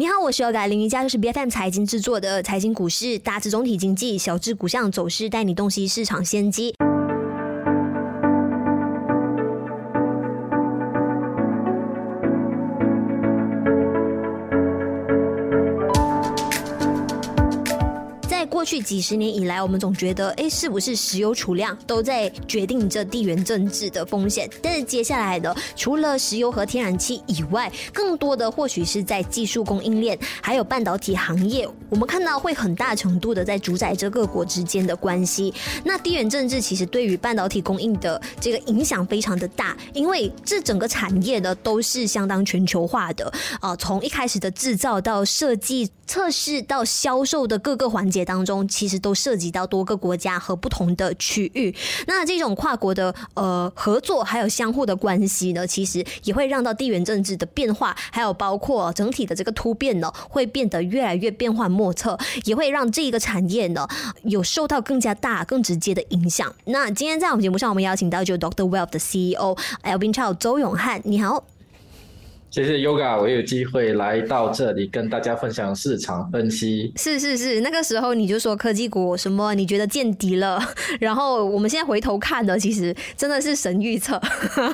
你好，我是有改林瑜伽，就是 B F M 财经制作的财经股市，大致总体经济，小至股项走势，带你洞悉市场先机。去几十年以来，我们总觉得，哎，是不是石油储量都在决定着地缘政治的风险？但是接下来的，除了石油和天然气以外，更多的或许是在技术供应链，还有半导体行业，我们看到会很大程度的在主宰着各国之间的关系。那地缘政治其实对于半导体供应的这个影响非常的大，因为这整个产业呢都是相当全球化的啊，从一开始的制造到设计、测试到销售的各个环节当中。其实都涉及到多个国家和不同的区域，那这种跨国的呃合作还有相互的关系呢，其实也会让到地缘政治的变化，还有包括整体的这个突变呢，会变得越来越变幻莫测，也会让这一个产业呢有受到更加大、更直接的影响。那今天在我们节目上，我们邀请到就 Doctor Wealth 的 CEO Alvin Chow 周永汉，你好。谢谢 Yoga，我有机会来到这里跟大家分享市场分析。是是是，那个时候你就说科技股什么，你觉得见底了。然后我们现在回头看呢，其实真的是神预测。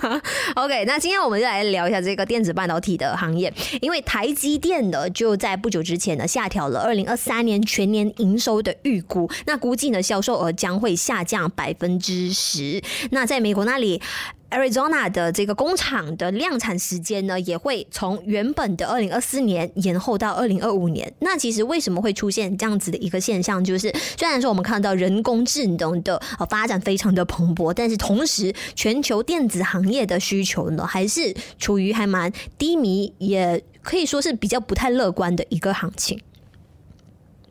OK，那今天我们就来聊一下这个电子半导体的行业，因为台积电呢就在不久之前呢下调了二零二三年全年营收的预估，那估计呢销售额将会下降百分之十。那在美国那里。Arizona 的这个工厂的量产时间呢，也会从原本的二零二四年延后到二零二五年。那其实为什么会出现这样子的一个现象？就是虽然说我们看到人工智能的呃发展非常的蓬勃，但是同时全球电子行业的需求呢，还是处于还蛮低迷，也可以说是比较不太乐观的一个行情。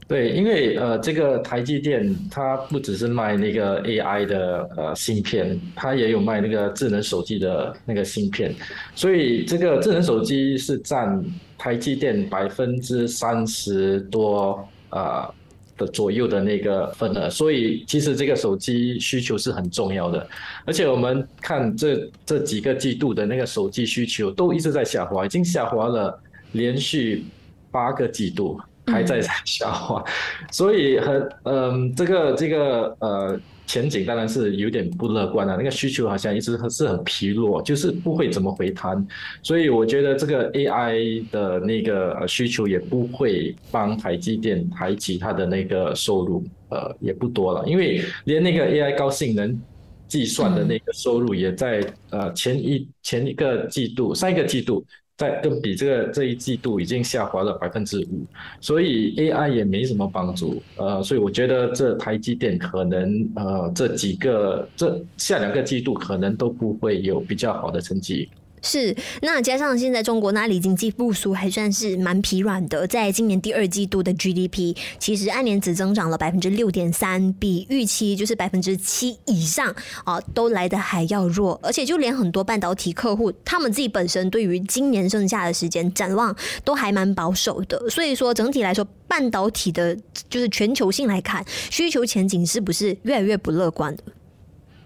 对，因为呃，这个台积电它不只是卖那个 AI 的呃芯片，它也有卖那个智能手机的那个芯片，所以这个智能手机是占台积电百分之三十多啊的左右的那个份额，所以其实这个手机需求是很重要的，而且我们看这这几个季度的那个手机需求都一直在下滑，已经下滑了连续八个季度。还在在消化，所以很嗯，这个这个呃前景当然是有点不乐观了。那个需求好像一直是很疲弱，就是不会怎么回弹。所以我觉得这个 AI 的那个需求也不会帮台积电抬起它的那个收入，呃，也不多了。因为连那个 AI 高性能计算的那个收入也在呃前一前一个季度上一个季度。在更比这个这一季度已经下滑了百分之五，所以 AI 也没什么帮助，呃，所以我觉得这台积电可能呃这几个这下两个季度可能都不会有比较好的成绩。是，那加上现在中国那里经济复苏还算是蛮疲软的，在今年第二季度的 GDP 其实按年只增长了百分之六点三，比预期就是百分之七以上啊都来的还要弱，而且就连很多半导体客户，他们自己本身对于今年剩下的时间展望都还蛮保守的，所以说整体来说，半导体的就是全球性来看，需求前景是不是越来越不乐观的？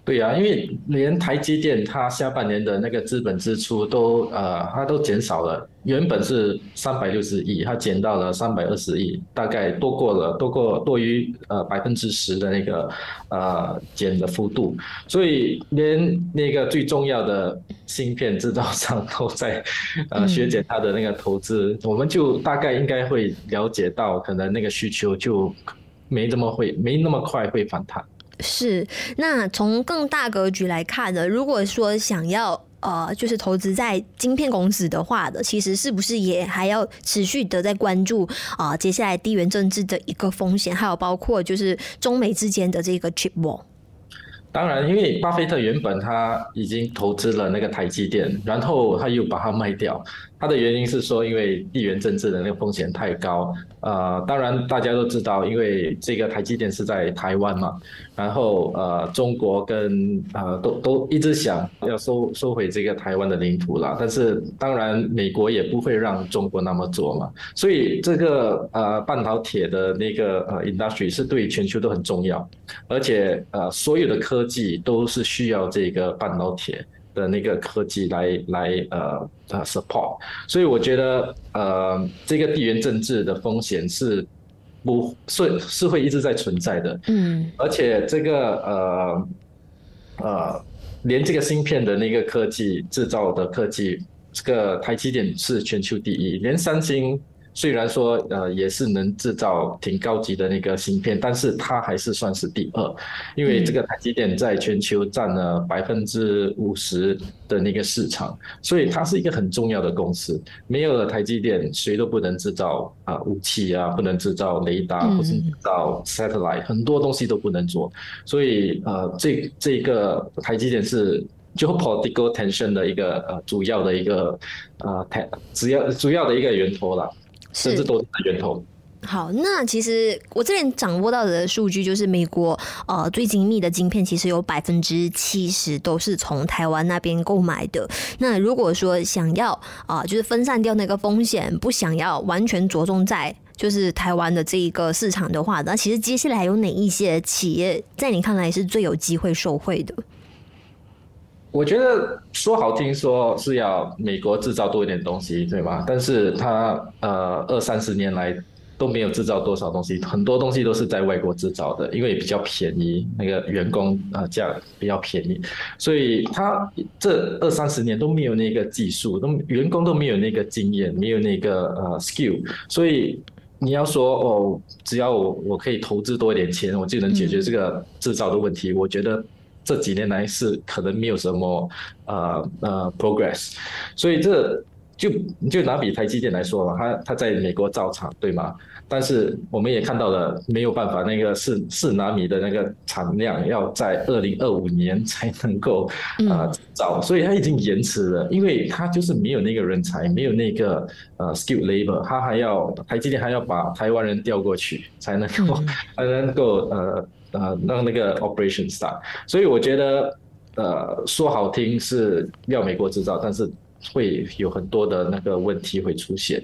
对呀，因为连台积电它下半年的那个资本支出都呃，它都减少了，原本是三百六十亿，它减到了三百二十亿，大概多过了多过多于呃百分之十的那个呃减的幅度，所以连那个最重要的芯片制造商都在呃削减它的那个投资，我们就大概应该会了解到，可能那个需求就没这么会没那么快会反弹。是，那从更大格局来看呢，如果说想要呃，就是投资在晶片公司的话的，其实是不是也还要持续的在关注啊，接下来地缘政治的一个风险，还有包括就是中美之间的这个 chip war。当然，因为巴菲特原本他已经投资了那个台积电，然后他又把它卖掉。它的原因是说，因为地缘政治的那个风险太高。呃，当然大家都知道，因为这个台积电是在台湾嘛，然后呃，中国跟呃都都一直想要收收回这个台湾的领土了。但是当然，美国也不会让中国那么做嘛。所以这个呃半导体的那个呃 industry 是对全球都很重要，而且呃所有的科技都是需要这个半导体。的那个科技来来呃呃 support，所以我觉得呃这个地缘政治的风险是不是是会一直在存在的，嗯，而且这个呃呃连这个芯片的那个科技制造的科技，这个台积电是全球第一，连三星。虽然说呃也是能制造挺高级的那个芯片，但是它还是算是第二，因为这个台积电在全球占了百分之五十的那个市场，所以它是一个很重要的公司。没有了台积电，谁都不能制造啊武器啊，不能制造雷达，或是制造 satellite，很多东西都不能做。所以呃这这个台积电是 geopolitical tension 的一个呃主要的一个呃主要主要的一个源头了。甚至都是源头。好，那其实我这边掌握到的数据就是，美国呃最精密的晶片其实有百分之七十都是从台湾那边购买的。那如果说想要啊，就是分散掉那个风险，不想要完全着重在就是台湾的这一个市场的话，那其实接下来有哪一些企业在你看来是最有机会受惠的？我觉得说好听说是要美国制造多一点东西，对吧？但是它呃二三十年来都没有制造多少东西，很多东西都是在外国制造的，因为比较便宜，那个员工啊价比较便宜，所以他这二三十年都没有那个技术，都员工都没有那个经验，没有那个呃 skill，所以你要说哦，只要我我可以投资多一点钱，我就能解决这个制造的问题，我觉得。这几年来是可能没有什么呃呃 progress，所以这就就拿比台积电来说吧，它它在美国造厂对吗？但是我们也看到了没有办法，那个四四纳米的那个产量要在二零二五年才能够啊造，所以它已经延迟了，因为它就是没有那个人才，没有那个呃 skill labor，它还要台积电还要把台湾人调过去才能够才能够呃。呃，让那个 operation start，所以我觉得，呃，说好听是要美国制造，但是会有很多的那个问题会出现，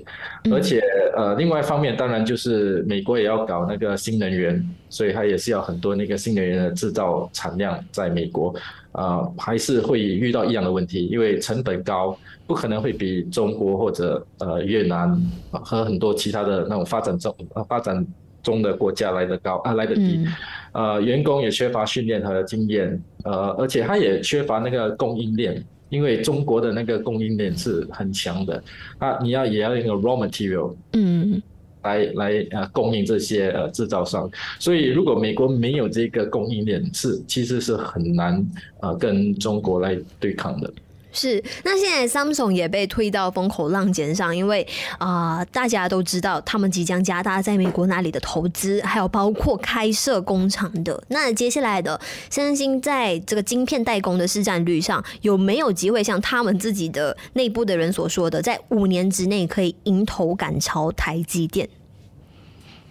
而且呃，另外一方面当然就是美国也要搞那个新能源，所以它也是要很多那个新能源的制造产量在美国，啊，还是会遇到一样的问题，因为成本高，不可能会比中国或者呃越南和很多其他的那种发展中呃发展。中的国家来的高啊，来的低，呃，员工也缺乏训练和经验，呃，而且他也缺乏那个供应链，因为中国的那个供应链是很强的，啊，你要也要那个 raw material，嗯，来来呃供应这些呃制造商，所以如果美国没有这个供应链，是其实是很难呃跟中国来对抗的。是，那现在 Samsung 也被推到风口浪尖上，因为啊，大家都知道他们即将加大在美国那里的投资，还有包括开设工厂的。那接下来的三星在这个晶片代工的市占率上，有没有机会像他们自己的内部的人所说的，在五年之内可以迎头赶超台积电？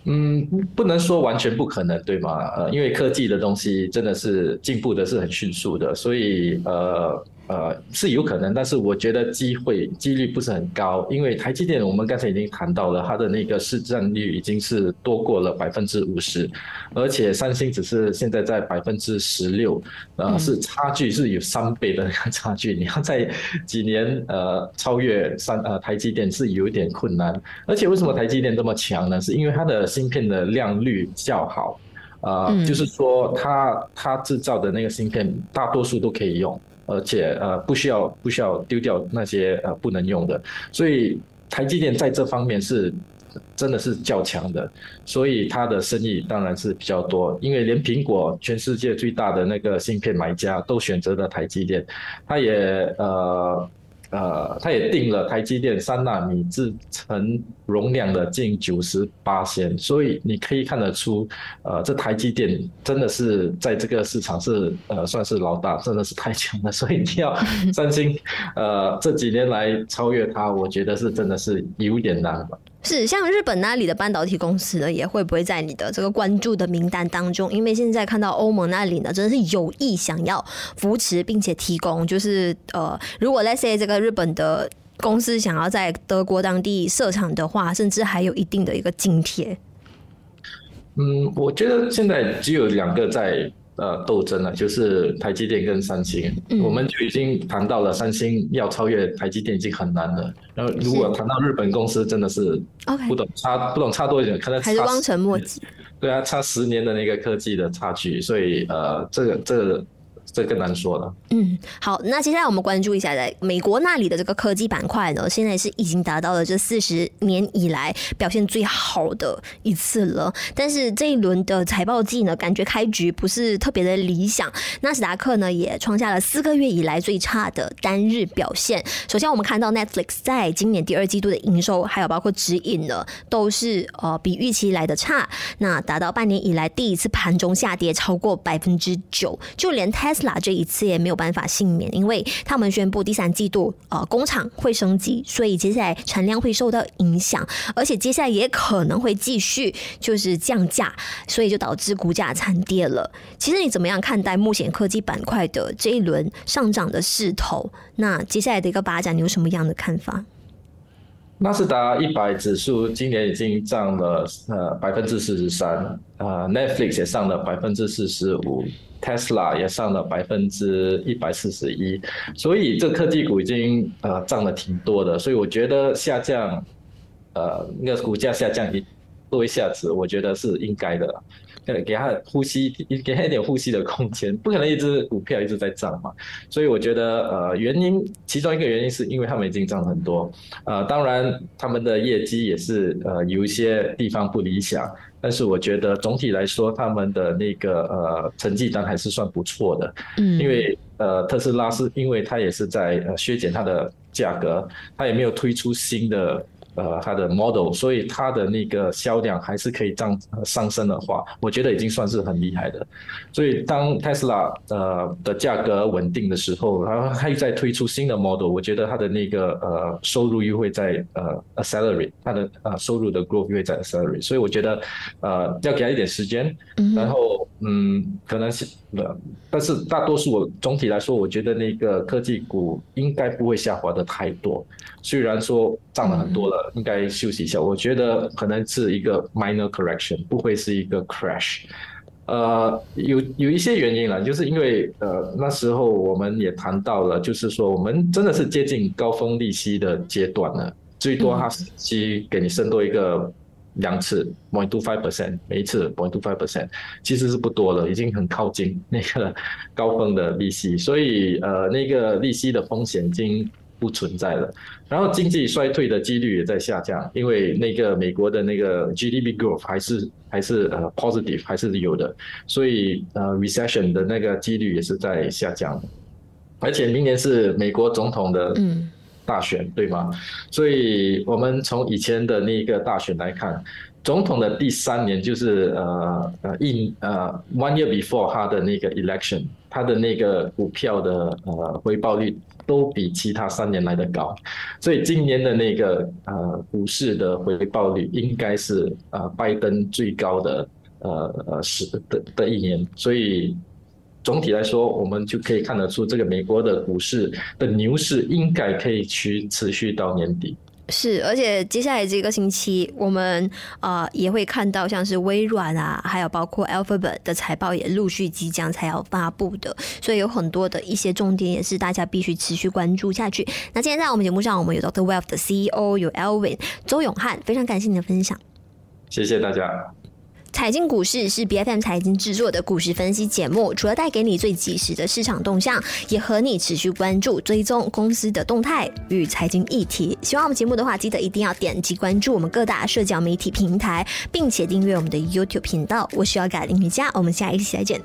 嗯，不能说完全不可能，对吗？呃，因为科技的东西真的是进步的是很迅速的，所以呃。呃，是有可能，但是我觉得机会几率不是很高，因为台积电我们刚才已经谈到了，它的那个市占率已经是多过了百分之五十，而且三星只是现在在百分之十六，呃，是差距是有三倍的差距，你要在几年呃超越三呃台积电是有一点困难，而且为什么台积电这么强呢？是因为它的芯片的良率较好，呃，就是说它它制造的那个芯片大多数都可以用。而且呃不需要不需要丢掉那些呃不能用的，所以台积电在这方面是真的是较强的，所以它的生意当然是比较多，因为连苹果全世界最大的那个芯片买家都选择了台积电，它也呃。呃，他也定了台积电三纳米制成容量的近九十八千，所以你可以看得出，呃，这台积电真的是在这个市场是呃算是老大，真的是太强了。所以你要三星，呃，这几年来超越它，我觉得是真的是有点难了。是像日本那里的半导体公司呢，也会不会在你的这个关注的名单当中？因为现在看到欧盟那里呢，真的是有意想要扶持并且提供，就是呃，如果 let's say 这个日本的公司想要在德国当地设厂的话，甚至还有一定的一个津贴。嗯，我觉得现在只有两个在呃斗争了，就是台积电跟三星。我们就已经谈到了三星要超越台积电已经很难了。然后如果谈到日本公司，真的是不懂差不懂差多一点，可能还是望尘莫及。对啊，差十年的那个科技的差距，所以呃，这个这个。这更难说了。嗯，好，那接下来我们关注一下，在美国那里的这个科技板块呢，现在是已经达到了这四十年以来表现最好的一次了。但是这一轮的财报季呢，感觉开局不是特别的理想。纳斯达克呢，也创下了四个月以来最差的单日表现。首先，我们看到 Netflix 在今年第二季度的营收，还有包括指引呢，都是呃比预期来的差。那达到半年以来第一次盘中下跌超过百分之九，就连 Tesla。这一次也没有办法幸免，因为他们宣布第三季度呃工厂会升级，所以接下来产量会受到影响，而且接下来也可能会继续就是降价，所以就导致股价惨跌了。其实你怎么样看待目前科技板块的这一轮上涨的势头？那接下来的一个发展，你有什么样的看法？纳斯达一百指数今年已经涨了呃百分之四十三，呃，Netflix 也上了百分之四十五，Tesla 也上了百分之一百四十一，所以这科技股已经呃涨了挺多的，所以我觉得下降，呃，那个股价下降一多一下子，我觉得是应该的。给给他呼吸，给他一点呼吸的空间，不可能一只股票一直在涨嘛。所以我觉得，呃，原因其中一个原因是因为他们已经涨很多，呃，当然他们的业绩也是呃有一些地方不理想，但是我觉得总体来说，他们的那个呃成绩单还是算不错的。嗯，因为呃特斯拉是因为它也是在呃削减它的价格，它也没有推出新的。呃，它的 model，所以它的那个销量还是可以涨上升的话，我觉得已经算是很厉害的。所以当 Tesla 呃的价格稳定的时候，然后它又在推出新的 model，我觉得它的那个呃收入又会在呃 accelerate，它的呃收入的 growth 又会在 accelerate。所以我觉得呃要给他一点时间，然后嗯，可能是呃，但是大多数我总体来说，我觉得那个科技股应该不会下滑的太多。虽然说涨了很多了，应该休息一下。我觉得可能是一个 minor correction，不会是一个 crash。呃，有有一些原因了，就是因为呃那时候我们也谈到了，就是说我们真的是接近高峰利息的阶段了，最多它息给你升多一个两次，point two five percent，每一次 point two five percent，其实是不多了，已经很靠近那个高峰的利息，所以呃那个利息的风险已经。不存在了，然后经济衰退的几率也在下降，因为那个美国的那个 GDP growth 还是还是呃 positive 还是有的，所以呃 recession 的那个几率也是在下降，而且明年是美国总统的嗯大选，对吗？所以我们从以前的那个大选来看，总统的第三年就是呃呃一呃 one year before 他的那个 election，他的那个股票的呃回报率。都比其他三年来的高，所以今年的那个呃股市的回报率应该是呃拜登最高的呃呃是的的一年，所以总体来说，我们就可以看得出这个美国的股市的牛市应该可以去持续到年底。是，而且接下来这个星期，我们啊也会看到像是微软啊，还有包括 Alphabet 的财报也陆续即将才要发布的，所以有很多的一些重点也是大家必须持续关注下去。那今天在我们节目上，我们有 Doctor Wealth 的 CEO，有 Elvin 周永汉，非常感谢你的分享，谢谢大家。财经股市是 B F M 财经制作的股市分析节目，除了带给你最及时的市场动向，也和你持续关注、追踪公司的动态与财经议题。喜欢我们节目的话，记得一定要点击关注我们各大社交媒体平台，并且订阅我们的 YouTube 频道。我需要改林瑜伽，我们下一期再见。